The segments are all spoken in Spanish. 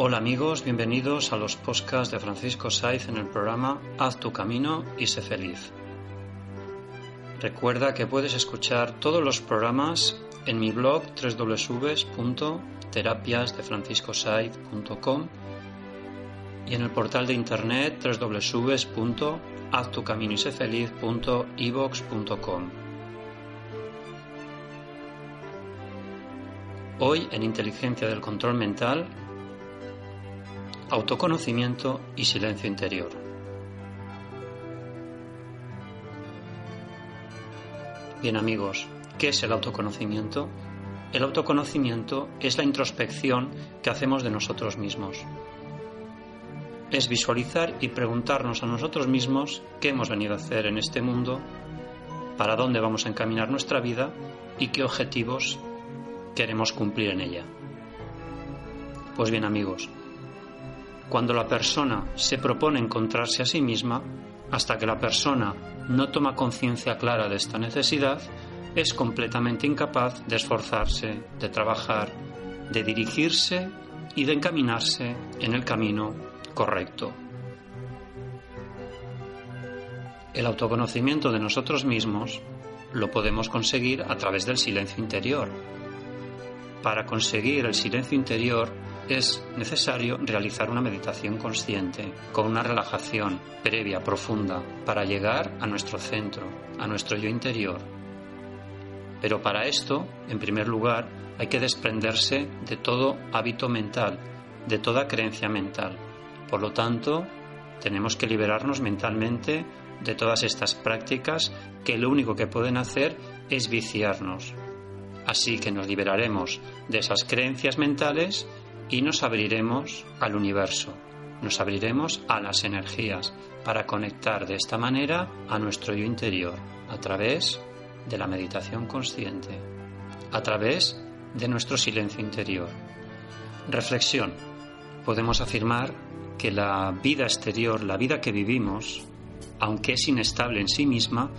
Hola amigos, bienvenidos a los podcasts de Francisco Saiz en el programa Haz tu camino y sé feliz. Recuerda que puedes escuchar todos los programas en mi blog www.terapiasdefranciscosaiz.com y en el portal de internet www.haztucaminoysefeliz.evox.com. Hoy en Inteligencia del Control Mental autoconocimiento y silencio interior. Bien amigos, ¿qué es el autoconocimiento? El autoconocimiento es la introspección que hacemos de nosotros mismos. Es visualizar y preguntarnos a nosotros mismos qué hemos venido a hacer en este mundo, para dónde vamos a encaminar nuestra vida y qué objetivos queremos cumplir en ella. Pues bien amigos, cuando la persona se propone encontrarse a sí misma, hasta que la persona no toma conciencia clara de esta necesidad, es completamente incapaz de esforzarse, de trabajar, de dirigirse y de encaminarse en el camino correcto. El autoconocimiento de nosotros mismos lo podemos conseguir a través del silencio interior. Para conseguir el silencio interior es necesario realizar una meditación consciente, con una relajación previa, profunda, para llegar a nuestro centro, a nuestro yo interior. Pero para esto, en primer lugar, hay que desprenderse de todo hábito mental, de toda creencia mental. Por lo tanto, tenemos que liberarnos mentalmente de todas estas prácticas que lo único que pueden hacer es viciarnos. Así que nos liberaremos de esas creencias mentales y nos abriremos al universo, nos abriremos a las energías para conectar de esta manera a nuestro yo interior a través de la meditación consciente, a través de nuestro silencio interior. Reflexión. Podemos afirmar que la vida exterior, la vida que vivimos, aunque es inestable en sí misma,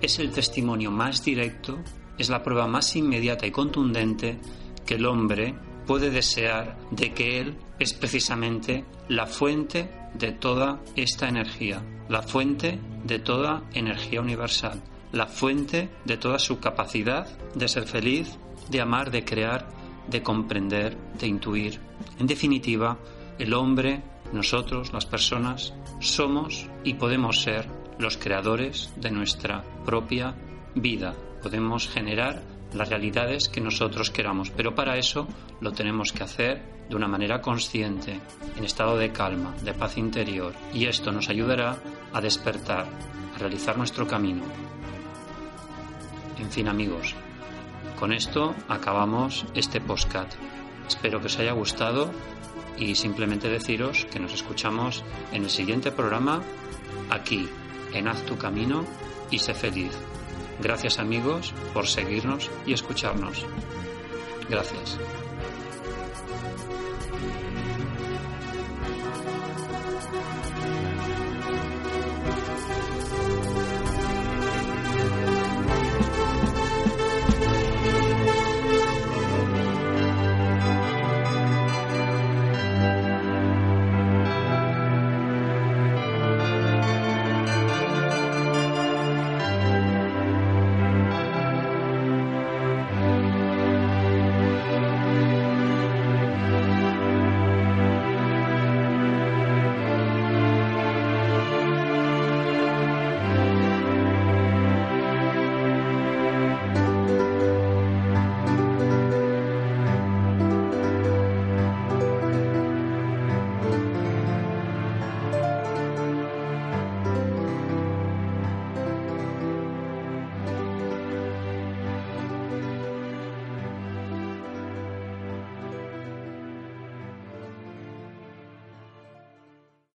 es el testimonio más directo, es la prueba más inmediata y contundente que el hombre puede desear de que Él es precisamente la fuente de toda esta energía, la fuente de toda energía universal, la fuente de toda su capacidad de ser feliz, de amar, de crear, de comprender, de intuir. En definitiva, el hombre, nosotros, las personas, somos y podemos ser los creadores de nuestra propia vida. Podemos generar las realidades que nosotros queramos, pero para eso lo tenemos que hacer de una manera consciente, en estado de calma, de paz interior, y esto nos ayudará a despertar, a realizar nuestro camino. En fin amigos, con esto acabamos este postcat. Espero que os haya gustado y simplemente deciros que nos escuchamos en el siguiente programa aquí, en Haz tu camino y sé feliz. Gracias amigos por seguirnos y escucharnos. Gracias.